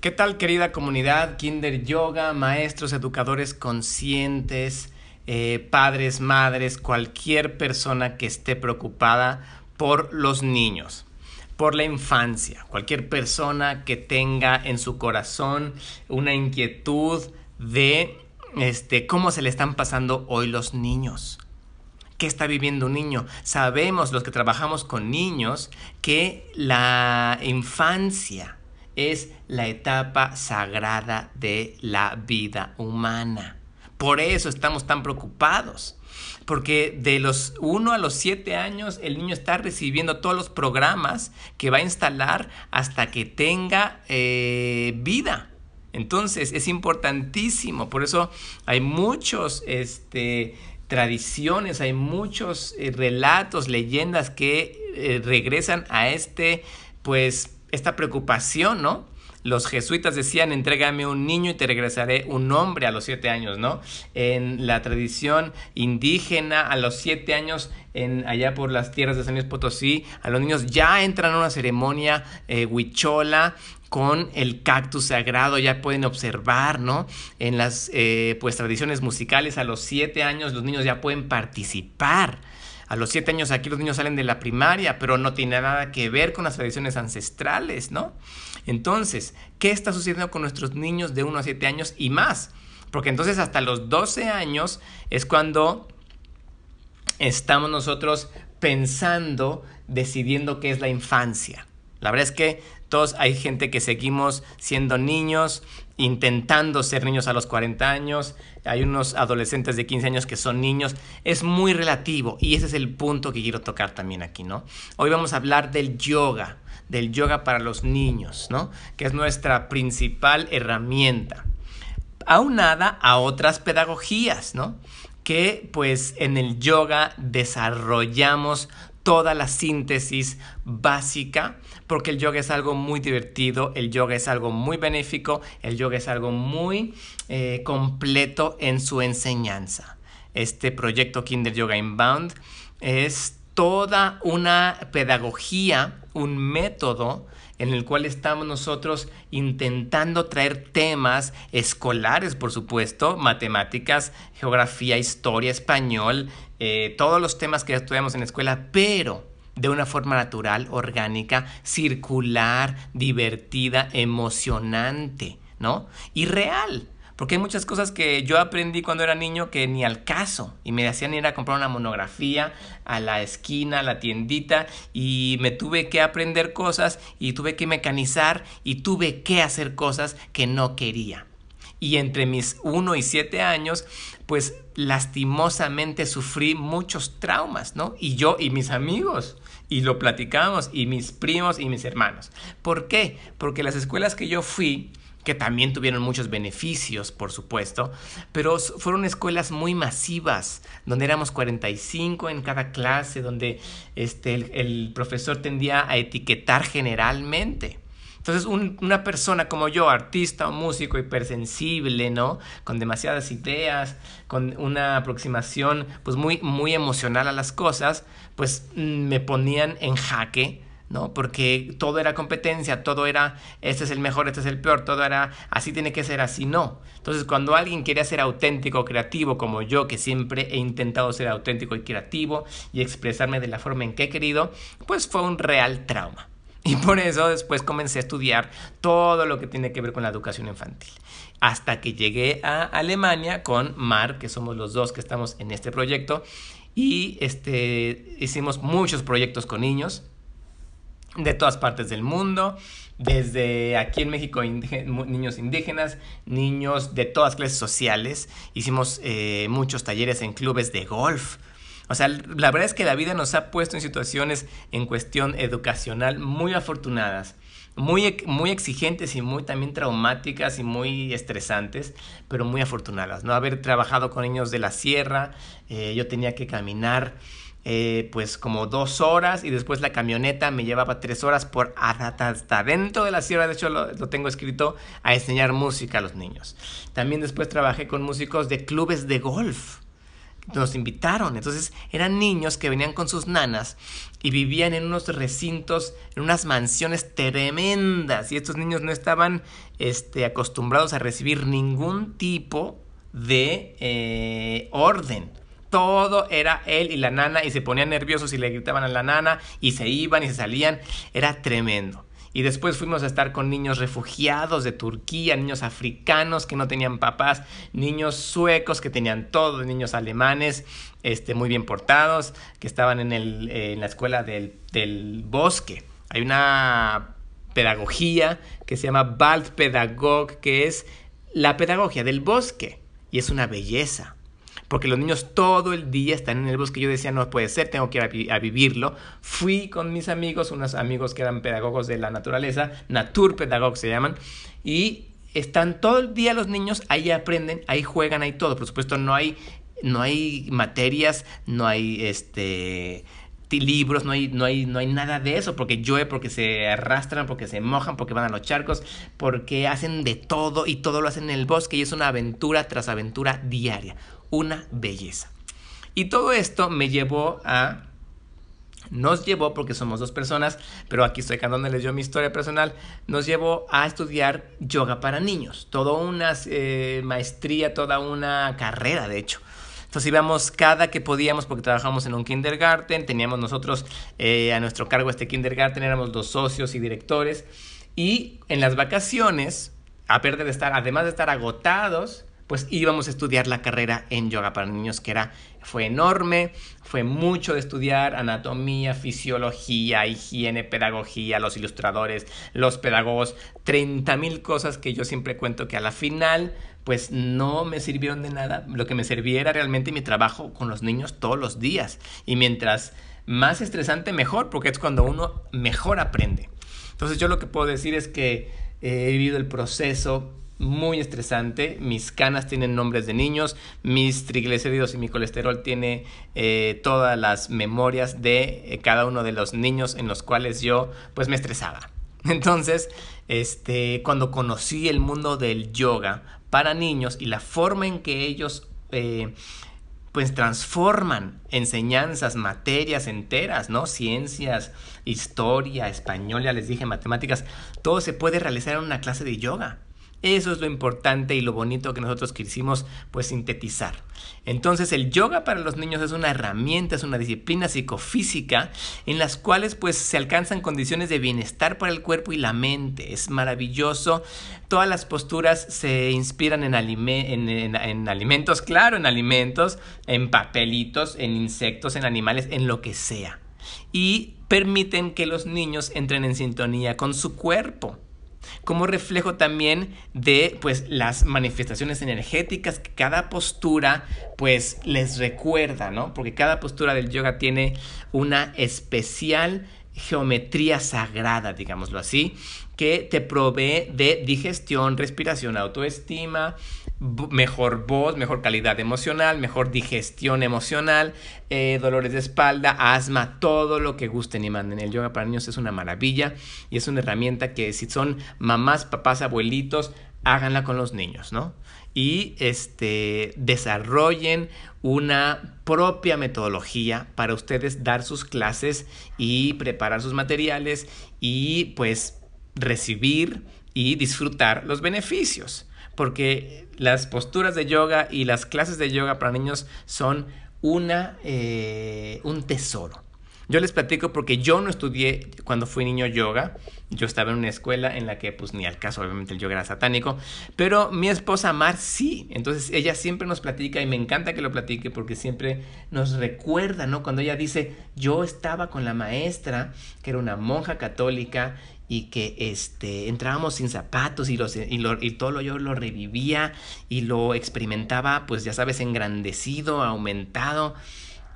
¿Qué tal querida comunidad Kinder Yoga, maestros, educadores conscientes, eh, padres, madres, cualquier persona que esté preocupada por los niños, por la infancia, cualquier persona que tenga en su corazón una inquietud de este, cómo se le están pasando hoy los niños? ¿Qué está viviendo un niño? Sabemos los que trabajamos con niños que la infancia es la etapa sagrada de la vida humana. Por eso estamos tan preocupados. Porque de los 1 a los 7 años el niño está recibiendo todos los programas que va a instalar hasta que tenga eh, vida. Entonces es importantísimo. Por eso hay muchos este, tradiciones, hay muchos eh, relatos, leyendas que eh, regresan a este, pues, esta preocupación, ¿no? Los jesuitas decían, entrégame un niño y te regresaré un hombre a los siete años, ¿no? En la tradición indígena, a los siete años, en, allá por las tierras de San Luis Potosí, a los niños ya entran a una ceremonia eh, huichola con el cactus sagrado, ya pueden observar, ¿no? En las eh, pues tradiciones musicales, a los siete años los niños ya pueden participar a los siete años aquí los niños salen de la primaria, pero no tiene nada que ver con las tradiciones ancestrales, ¿no? Entonces, ¿qué está sucediendo con nuestros niños de 1 a 7 años y más? Porque entonces hasta los 12 años es cuando estamos nosotros pensando, decidiendo qué es la infancia. La verdad es que todos hay gente que seguimos siendo niños, intentando ser niños a los 40 años, hay unos adolescentes de 15 años que son niños, es muy relativo y ese es el punto que quiero tocar también aquí, ¿no? Hoy vamos a hablar del yoga, del yoga para los niños, ¿no? Que es nuestra principal herramienta, aunada a otras pedagogías, ¿no? Que pues en el yoga desarrollamos toda la síntesis básica, porque el yoga es algo muy divertido, el yoga es algo muy benéfico, el yoga es algo muy eh, completo en su enseñanza. Este proyecto Kinder Yoga Inbound es toda una pedagogía, un método en el cual estamos nosotros intentando traer temas escolares, por supuesto, matemáticas, geografía, historia, español, eh, todos los temas que estudiamos en la escuela, pero de una forma natural, orgánica, circular, divertida, emocionante, ¿no? Y real. Porque hay muchas cosas que yo aprendí cuando era niño que ni al caso. Y me hacían ir a comprar una monografía a la esquina, a la tiendita. Y me tuve que aprender cosas y tuve que mecanizar y tuve que hacer cosas que no quería. Y entre mis 1 y 7 años, pues lastimosamente sufrí muchos traumas, ¿no? Y yo y mis amigos. Y lo platicamos, y mis primos y mis hermanos. ¿Por qué? Porque las escuelas que yo fui, que también tuvieron muchos beneficios, por supuesto, pero fueron escuelas muy masivas, donde éramos 45 en cada clase, donde este, el, profesor tendía a etiquetar generalmente. Entonces, una persona como yo, artista o músico hipersensible, ¿no? Con demasiadas ideas, con una aproximación pues muy, muy emocional a las cosas, pues mm, me ponían en jaque ¿no? Porque todo era competencia, todo era, este es el mejor, este es el peor, todo era, así tiene que ser, así no. Entonces, cuando alguien quería ser auténtico, creativo, como yo, que siempre he intentado ser auténtico y creativo y expresarme de la forma en que he querido, pues fue un real trauma. Y por eso después comencé a estudiar todo lo que tiene que ver con la educación infantil. Hasta que llegué a Alemania con Mar, que somos los dos que estamos en este proyecto, y este, hicimos muchos proyectos con niños de todas partes del mundo, desde aquí en México niños indígenas, niños de todas clases sociales. Hicimos eh, muchos talleres en clubes de golf. O sea, la verdad es que la vida nos ha puesto en situaciones en cuestión educacional muy afortunadas, muy, muy exigentes y muy también traumáticas y muy estresantes, pero muy afortunadas. ¿no? Haber trabajado con niños de la sierra, eh, yo tenía que caminar eh, pues como dos horas y después la camioneta me llevaba tres horas por hasta dentro de la sierra, de hecho lo, tengo escrito, a enseñar música a los niños. También después trabajé con músicos de clubes de golf. nos invitaron. Entonces eran niños que venían con sus nanas y vivían en unos recintos, en unas mansiones tremendas. Y estos niños no estaban este, acostumbrados a recibir ningún tipo de eh, orden. Todo era él y la nana y se ponían nerviosos y le gritaban a la nana y se iban y se salían. Era tremendo. Y después fuimos a estar con niños refugiados de Turquía, niños africanos que no tenían papás, niños suecos que tenían todo, niños alemanes este, muy bien portados, que estaban en, el, en la escuela del, del bosque. Hay una pedagogía que se llama Waldpädagog, que es la pedagogía del bosque. Y es una belleza porque los niños todo el día están en el bosque. Yo decía, no puede ser, tengo que ir a, vivirlo. Fui con mis amigos, unos amigos que eran pedagogos de la naturaleza, naturpedagogos se llaman, y están todo el día los niños, ahí aprenden, ahí juegan, ahí todo. Por supuesto, no hay, no hay materias, no hay este libros, no hay, no, hay, no hay nada de eso, porque llueve, porque se arrastran, porque se mojan, porque van a los charcos, porque hacen de todo y todo lo hacen en el bosque y es una aventura tras aventura diaria una belleza. Y todo esto me llevó a nos llevó, porque somos dos personas, pero aquí estoy contándoles yo mi historia personal, nos llevó a estudiar yoga para niños, toda una eh, maestría, toda una carrera, de hecho. Entonces íbamos cada que podíamos, porque trabajamos en un kindergarten, teníamos nosotros eh, a nuestro cargo este kindergarten, éramos dos socios y directores, y en las vacaciones, a perder de estar, además de estar agotados, pues íbamos a estudiar la carrera en yoga para niños, que era, fue enorme, fue mucho de estudiar anatomía, fisiología, higiene, pedagogía, los ilustradores, los pedagogos, 30 mil cosas que yo siempre cuento que a la final pues no me sirvieron de nada. Lo que me servía era realmente mi trabajo con los niños todos los días. Y mientras más estresante, mejor, porque es cuando uno mejor aprende. Entonces yo lo que puedo decir es que he vivido el proceso muy estresante. Mis canas tienen nombres de niños, mis triglicéridos y mi colesterol tiene eh, todas las memorias de eh, cada uno de los niños en los cuales yo pues me estresaba. Entonces, este, cuando conocí el mundo del yoga para niños y la forma en que ellos eh, pues transforman enseñanzas, materias enteras, ¿no? Ciencias, historia, español, ya les dije, matemáticas, todo se puede realizar en una clase de yoga. Eso es lo importante y lo bonito que nosotros quisimos pues sintetizar. Entonces el yoga para los niños es una herramienta, es una disciplina psicofísica en las cuales pues se alcanzan condiciones de bienestar para el cuerpo y la mente. Es maravilloso. Todas las posturas se inspiran en, en alimentos, claro, en alimentos, en papelitos, en insectos, en animales, en lo que sea. Y permiten que los niños entren en sintonía con su cuerpo como reflejo también de pues las manifestaciones energéticas que cada postura pues les recuerda, ¿no? Porque cada postura del yoga tiene una especial geometría sagrada, digámoslo así, que te provee de digestión, respiración, autoestima, mejor voz, mejor calidad emocional, mejor digestión emocional, eh, dolores de espalda, asma, todo lo que gusten y manden. El yoga para niños es una maravilla y es una herramienta que si son mamás, papás, abuelitos, háganla con los niños, ¿no? Y este, desarrollen una propia metodología para ustedes dar sus clases y preparar sus materiales y pues recibir y disfrutar los beneficios porque las posturas de yoga y las clases de yoga para niños son una, eh, un tesoro. Yo les platico porque yo no estudié cuando fui niño yoga. Yo estaba en una escuela en la que pues ni al caso obviamente el yoga era satánico. Pero mi esposa Mar sí. Entonces ella siempre nos platica y me encanta que lo platique porque siempre nos recuerda, ¿no? Cuando ella dice, yo estaba con la maestra que era una monja católica y que este, entrábamos sin zapatos y, los, y, y todo lo, yo lo revivía y lo experimentaba, pues ya sabes, engrandecido, aumentado.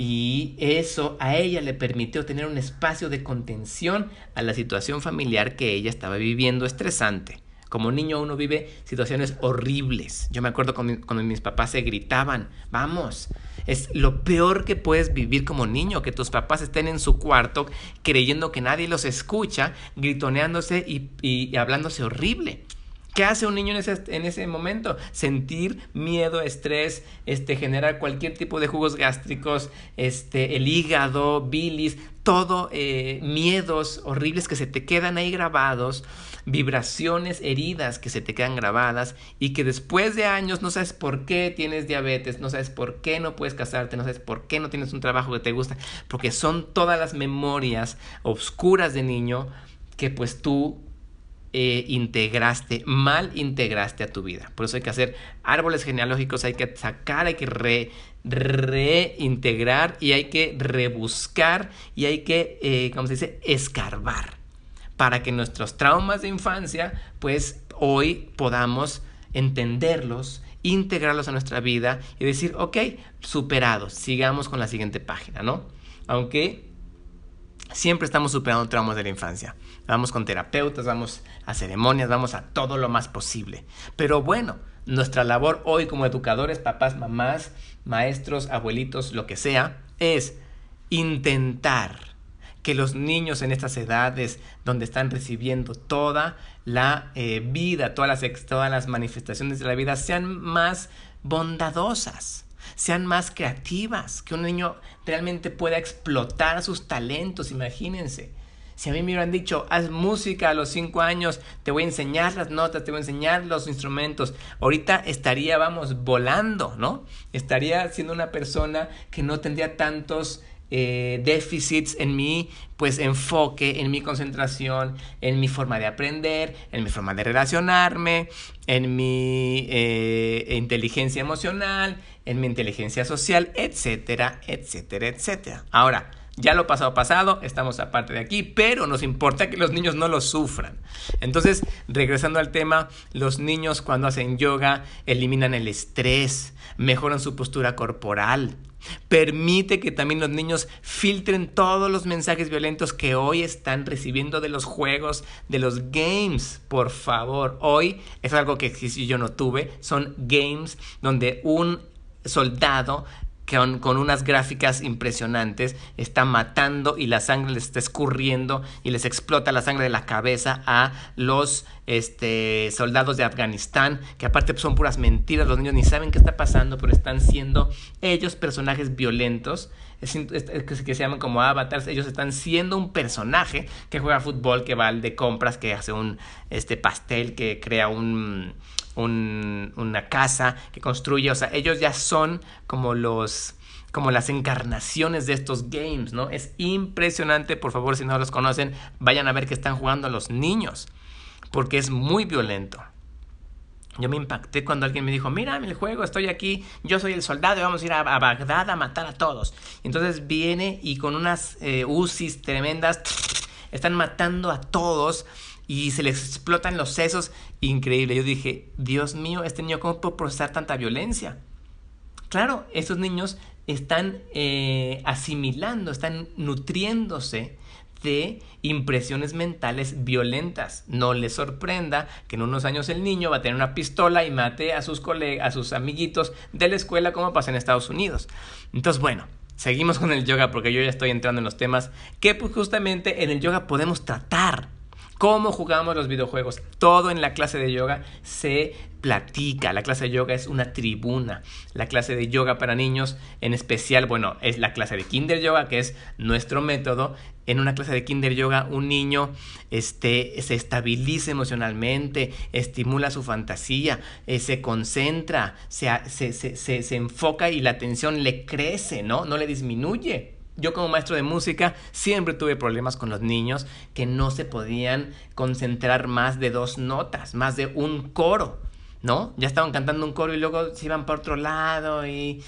Y eso a ella le permitió tener un espacio de contención a la situación familiar que ella estaba viviendo estresante. Como niño uno vive situaciones horribles. Yo me acuerdo cuando, mis papás se gritaban, vamos, es lo peor que puedes vivir como niño, que tus papás estén en su cuarto creyendo que nadie los escucha, gritoneándose y, y hablándose horrible. ¿Qué hace un niño en ese, en ese momento? Sentir miedo, estrés, este, generar cualquier tipo de jugos gástricos, este, el hígado, bilis, todo, eh, miedos horribles que se te quedan ahí grabados, vibraciones, heridas que se te quedan grabadas y que después de años no sabes por qué tienes diabetes, no sabes por qué no puedes casarte, no sabes por qué no tienes un trabajo que te gusta, porque son todas las memorias oscuras de niño que pues tú eh, integraste, mal integraste a tu vida. Por eso hay que hacer árboles genealógicos, hay que sacar, hay que reintegrar y hay que rebuscar y hay que, eh, ¿cómo se dice?, escarbar para que nuestros traumas de infancia, pues hoy podamos entenderlos, integrarlos a nuestra vida y decir, ok, superados, sigamos con la siguiente página, ¿no? Aunque siempre estamos superando traumas de la infancia. Vamos con terapeutas, vamos a ceremonias, vamos a todo lo más posible. Pero bueno, nuestra labor hoy como educadores, papás, mamás, maestros, abuelitos, lo que sea, es intentar que los niños en estas edades donde están recibiendo toda la eh, vida, todas las, todas las manifestaciones de la vida, sean más bondadosas sean más creativas, que un niño realmente pueda explotar sus talentos, imagínense. Si a mí me hubieran dicho, haz música a los cinco años, te voy a enseñar las notas, te voy a enseñar los instrumentos, ahorita estaría, vamos, volando, ¿no? Estaría siendo una persona que no tendría tantos eh, déficits en mi pues enfoque, en mi concentración, en mi forma de aprender, en mi forma de relacionarme, en mi eh, inteligencia emocional, en mi inteligencia social, etcétera, etcétera, etcétera. Ahora, ya lo pasado pasado, estamos aparte de aquí, pero nos importa que los niños no lo sufran. Entonces, regresando al tema, los niños cuando hacen yoga eliminan el estrés, mejoran su postura corporal, Permite que también los niños filtren todos los mensajes violentos que hoy están recibiendo de los juegos, de los games. Por favor, hoy es algo que yo no tuve. Son games donde un soldado con, unas gráficas impresionantes, está matando y la sangre les está escurriendo y les explota la sangre de la cabeza a los este, soldados de Afganistán, que aparte son puras mentiras, los niños ni saben qué está pasando, pero están siendo ellos personajes violentos, que se llaman como avatars, ellos están siendo un personaje que juega fútbol, que va al de compras, que hace un este, pastel, que crea un una casa, que construye, o sea, ellos ya son como los como las encarnaciones de estos games, ¿no? Es impresionante, por favor, si no los conocen, vayan a ver que están jugando a los niños, porque es muy violento. Yo me impacté cuando alguien me dijo, mira el juego, estoy aquí, yo soy el soldado y vamos a ir a, Bagdad a matar a todos. entonces viene y con unas eh, UCIs tremendas, están matando a todos y se les explotan los sesos. Increíble. Yo dije, Dios mío, este niño, ¿cómo puede procesar tanta violencia? Claro, estos niños están eh, asimilando, están nutriéndose de impresiones mentales violentas. No les sorprenda que en unos años el niño va a tener una pistola y mate a sus a sus amiguitos de la escuela como pasa en Estados Unidos. Entonces, bueno, seguimos con el yoga porque yo ya estoy entrando en los temas que pues, justamente en el yoga podemos tratar cómo jugamos los videojuegos. Todo en la clase de yoga se platica. La clase de yoga es una tribuna. La clase de yoga para niños, en especial, bueno, es la clase de Kinder Yoga, que es nuestro método. En una clase de Kinder Yoga, un niño este, se estabiliza emocionalmente, estimula su fantasía, eh, se concentra, se, se, se, se enfoca y la atención le crece, ¿no? No le disminuye. Yo como maestro de música siempre tuve problemas con los niños que no se podían concentrar más de dos notas, más de un coro. ¿no? Ya estaban cantando un coro y luego se iban por otro lado y,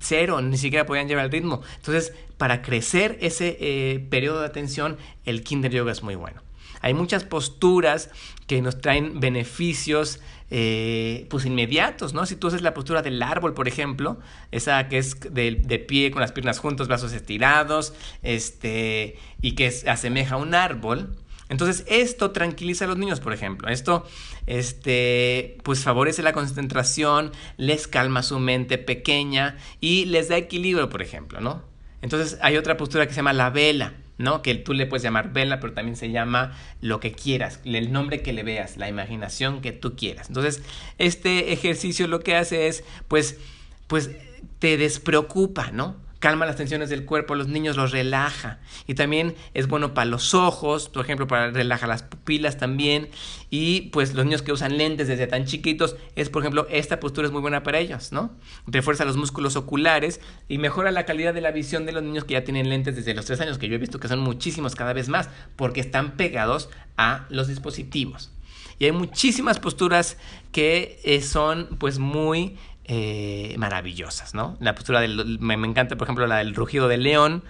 cero, ni siquiera podían llevar el ritmo. Entonces, para crecer ese eh, periodo de atención, el Kinder Yoga es muy bueno. Hay muchas posturas que nos traen beneficios eh, pues inmediatos, ¿no? Si tú haces la postura del árbol, por ejemplo, esa que es de, pie con las piernas juntas, brazos estirados, este, y que asemeja a un árbol, entonces, esto tranquiliza a los niños, por ejemplo. Esto, este, pues favorece la concentración, les calma su mente pequeña y les da equilibrio, por ejemplo, ¿no? Entonces, hay otra postura que se llama la vela. ¿No? Que tú le puedes llamar vela, pero también se llama lo que quieras, el nombre que le veas, la imaginación que tú quieras. Entonces, este ejercicio lo que hace es, pues, pues te despreocupa, ¿no? Calma las tensiones del cuerpo, los niños los relaja. Y también es bueno para los ojos, por ejemplo, para relajar las pupilas también. Y pues los niños que usan lentes desde tan chiquitos, es por ejemplo, esta postura es muy buena para ellos, ¿no? Refuerza los músculos oculares y mejora la calidad de la visión de los niños que ya tienen lentes desde los tres años, que yo he visto que son muchísimos cada vez más, porque están pegados a los dispositivos. Y hay muchísimas posturas que eh, son pues muy eh, maravillosas, ¿no? La postura del, me, encanta, por ejemplo, la del rugido del león,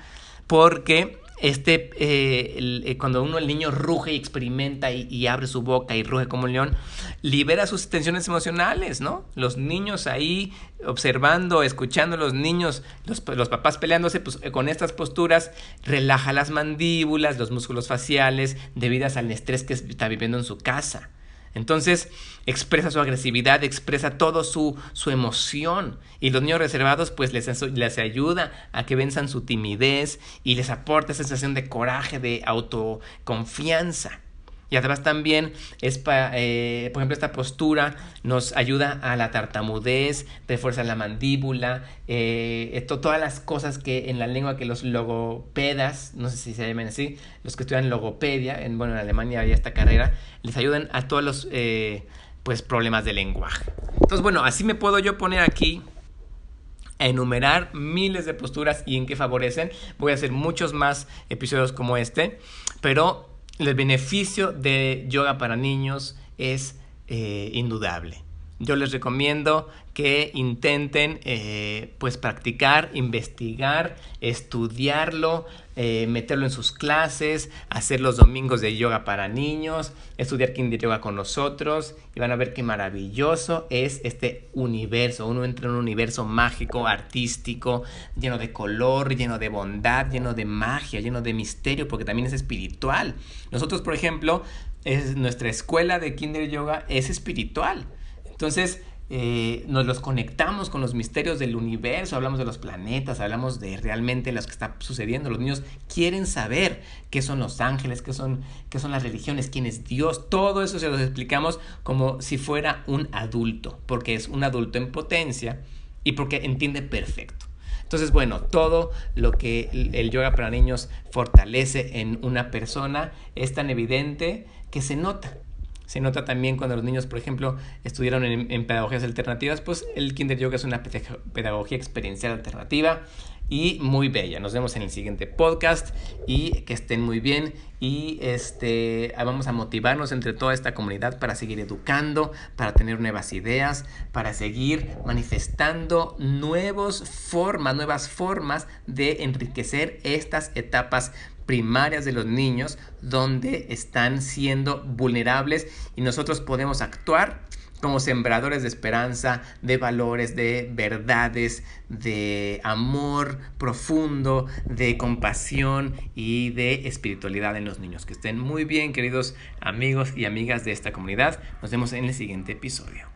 porque este, eh, eh, cuando uno, el niño ruge y experimenta y, abre su boca y ruge como un león, libera sus tensiones emocionales, ¿no? Los niños ahí observando, escuchando a los niños, los, los papás peleándose, pues con estas posturas relaja las mandíbulas, los músculos faciales, debido al estrés que está viviendo en su casa. Entonces expresa su agresividad, expresa todo su, su emoción. Y los niños reservados pues les, les ayuda a que venzan su timidez y les aporta esa sensación de coraje, de autoconfianza. Y además también es, eh, por ejemplo, esta postura nos ayuda a la tartamudez, refuerza la mandíbula, eh, esto, todas las cosas que en la lengua que los logopedas, no sé si se llaman así, los que estudian logopedia, en, bueno, en Alemania hay esta carrera, les ayudan a todos los eh, pues, problemas de lenguaje. Entonces, bueno, así me puedo yo poner aquí a enumerar miles de posturas y en qué favorecen. Voy a hacer muchos más episodios como este, pero el beneficio de yoga para niños es eh, indudable. Yo les recomiendo que intenten eh, pues practicar, investigar, estudiarlo, eh, meterlo en sus clases, hacer los domingos de yoga para niños, estudiar Kinder Yoga con nosotros y van a ver qué maravilloso es este universo. Uno entra en un universo mágico, artístico, lleno de color, lleno de bondad, lleno de magia, lleno de misterio, porque también es espiritual. Nosotros, por ejemplo, es, nuestra escuela de Kinder Yoga es espiritual. Entonces, eh, nos los conectamos con los misterios del universo, hablamos de los planetas, hablamos de realmente lo que está sucediendo. Los niños quieren saber qué son los ángeles, qué son, qué son las religiones, quién es Dios. Todo eso se los explicamos como si fuera un adulto, porque es un adulto en potencia y porque entiende perfecto. Entonces, bueno, todo lo que el yoga para niños fortalece en una persona es tan evidente que se nota. Se nota también cuando los niños, por ejemplo, estudiaron en, pedagogías alternativas, pues el Kinder Yoga es una pedagogía experiencial alternativa y muy bella. Nos vemos en el siguiente podcast y que estén muy bien y este vamos a motivarnos entre toda esta comunidad para seguir educando, para tener nuevas ideas, para seguir manifestando nuevos formas, nuevas formas de enriquecer estas etapas primarias de los niños donde están siendo vulnerables y nosotros podemos actuar como sembradores de esperanza, de valores, de verdades, de amor profundo, de compasión y de espiritualidad en los niños. Que estén muy bien, queridos amigos y amigas de esta comunidad. Nos vemos en el siguiente episodio.